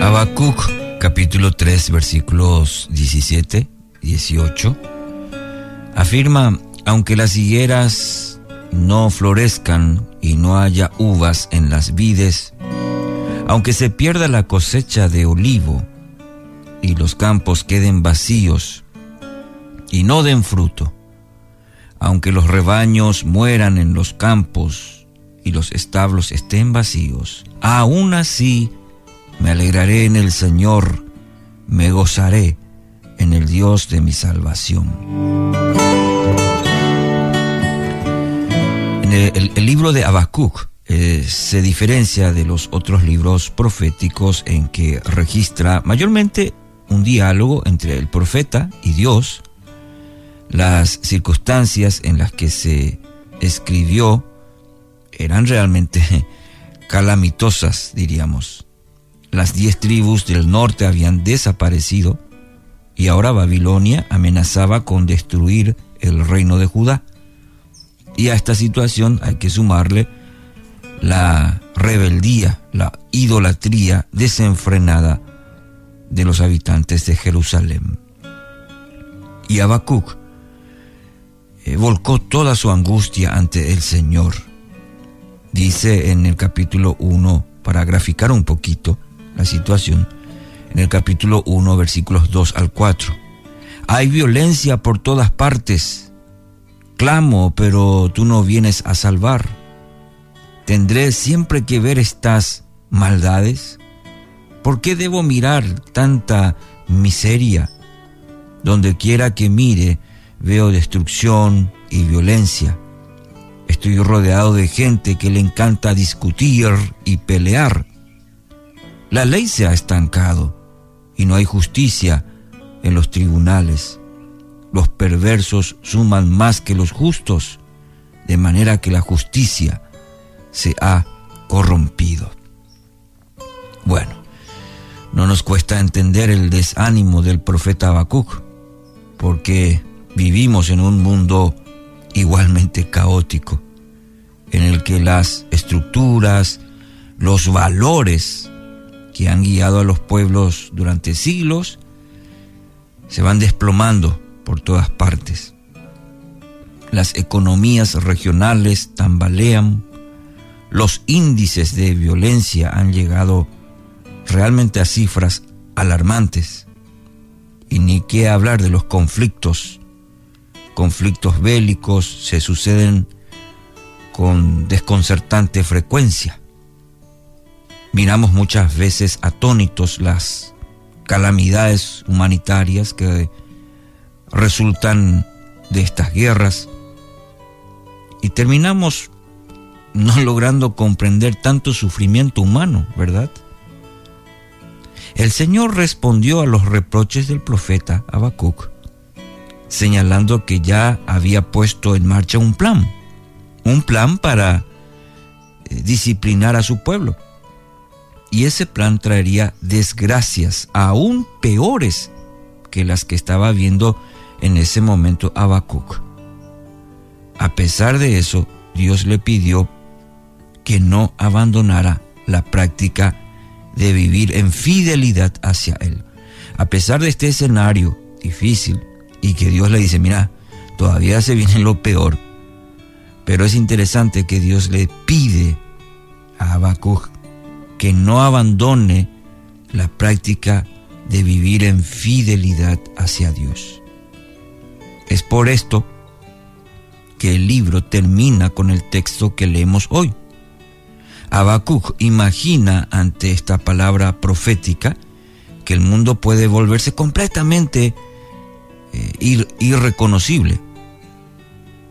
Habacuc capítulo 3 versículos 17, 18 afirma, aunque las higueras no florezcan y no haya uvas en las vides, aunque se pierda la cosecha de olivo y los campos queden vacíos y no den fruto, aunque los rebaños mueran en los campos y los establos estén vacíos, aún así me alegraré en el Señor, me gozaré en el Dios de mi salvación. En el, libro de Habacuc eh, se diferencia de los otros libros proféticos en que registra mayormente un diálogo entre el profeta y Dios, las circunstancias en las que se escribió eran realmente calamitosas, diríamos. Las diez tribus del norte habían desaparecido y ahora Babilonia amenazaba con destruir el reino de Judá. Y a esta situación hay que sumarle la rebeldía, la idolatría desenfrenada de los habitantes de Jerusalén. Y Habacuc eh, volcó toda su angustia ante el Señor. Dice en el capítulo 1, para graficar un poquito la situación, en el capítulo 1, versículos 2 al 4. Hay violencia por todas partes. Clamo, pero tú no vienes a salvar. ¿Tendré siempre que ver estas maldades? ¿Por qué debo mirar tanta miseria? Donde quiera que mire, veo destrucción y violencia. Estoy rodeado de gente que le encanta discutir y pelear. La ley se ha estancado y no hay justicia en los tribunales. Los perversos suman más que los justos, de manera que la justicia se ha corrompido. Bueno, no nos cuesta entender el desánimo del profeta Habacuc, porque vivimos en un mundo igualmente caótico, en el que las estructuras, los valores que han guiado a los pueblos durante siglos se van desplomando por todas partes. Las economías regionales tambalean, los índices de violencia han llegado realmente a cifras alarmantes. Y ni qué hablar de los conflictos. Conflictos bélicos se suceden con desconcertante frecuencia. Miramos muchas veces atónitos las calamidades humanitarias que resultan de estas guerras y terminamos no logrando comprender tanto sufrimiento humano, ¿verdad? El Señor respondió a los reproches del profeta Habacuc, señalando que ya había puesto en marcha un plan, un plan para eh, disciplinar a su pueblo. Y ese plan traería desgracias aún peores que las que estaba viendo en ese momento Habacuc. A pesar de eso, Dios le pidió que no abandonara la práctica de vivir en fidelidad hacia Él. A pesar de este escenario difícil y que Dios le dice, mira, todavía se viene lo peor, pero es interesante que Dios le pide a Habacuc que no abandone la práctica de vivir en fidelidad hacia Dios. Es por esto que el libro termina con el texto que leemos hoy. Habacuc imagina ante esta palabra profética que el mundo puede volverse completamente eh, irreconocible.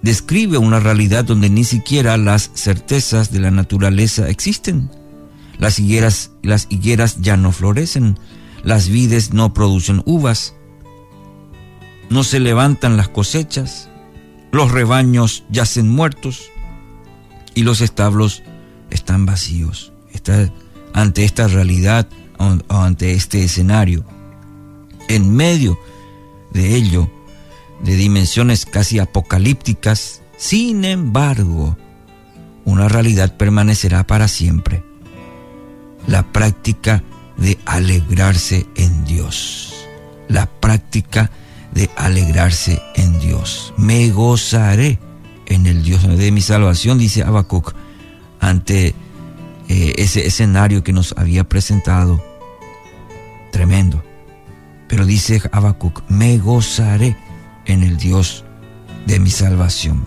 Describe una realidad donde ni siquiera las certezas de la naturaleza existen. Las higueras, las higueras ya no florecen, las vides no producen uvas, no se levantan las cosechas, los rebaños yacen muertos y los establos están vacíos. Está ante esta realidad o ante este escenario. En medio de ello, de dimensiones casi apocalípticas, sin embargo, una realidad permanecerá para siempre. La práctica de alegrarse en Dios. La práctica de alegrarse en Dios. Me gozaré en el Dios de mi salvación, dice Habacuc, ante eh, ese escenario que nos había presentado. Tremendo. Pero dice Habacuc, me gozaré en el Dios de mi salvación.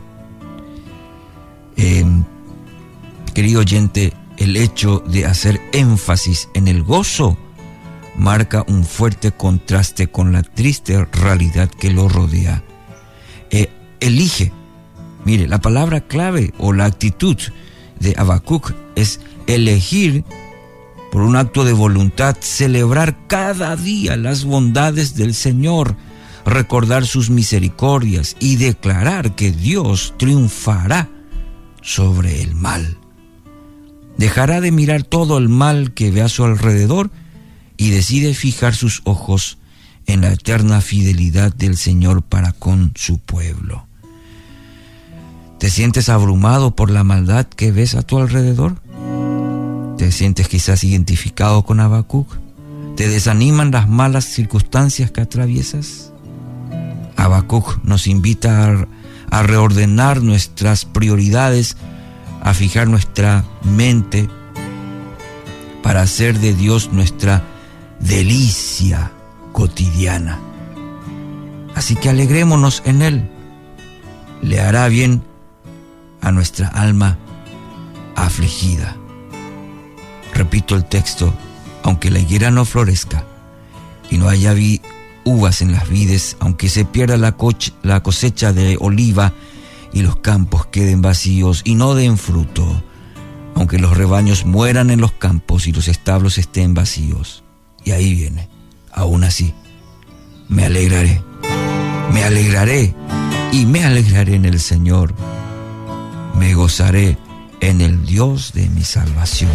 Em, querido oyente, el hecho de hacer énfasis en el gozo marca un fuerte contraste con la triste realidad que lo rodea. Eh, elige, mire, la palabra clave o la actitud de Habacuc es elegir por un acto de voluntad, celebrar cada día las bondades del Señor, recordar sus misericordias y declarar que Dios triunfará sobre el mal. Dejará de mirar todo el mal que ve a su alrededor y decide fijar sus ojos en la eterna fidelidad del Señor para con su pueblo. ¿Te sientes abrumado por la maldad que ves a tu alrededor? ¿Te sientes quizás identificado con Habacuc? ¿Te desaniman las malas circunstancias que atraviesas? Habacuc nos invita a, a reordenar nuestras prioridades, a fijar nuestra mente para hacer de Dios nuestra delicia cotidiana. Así que alegrémonos en Él. Le hará bien a nuestra alma afligida. Repito el texto, aunque la higuera no florezca y no haya uvas en las vides, aunque se pierda la, la cosecha de oliva y los campos queden vacíos y no den fruto, aunque los rebaños mueran en los campos y los establos estén vacíos. Y ahí viene, aún así, me alegraré, me alegraré y me alegraré en el Señor, me gozaré en el Dios de mi salvación.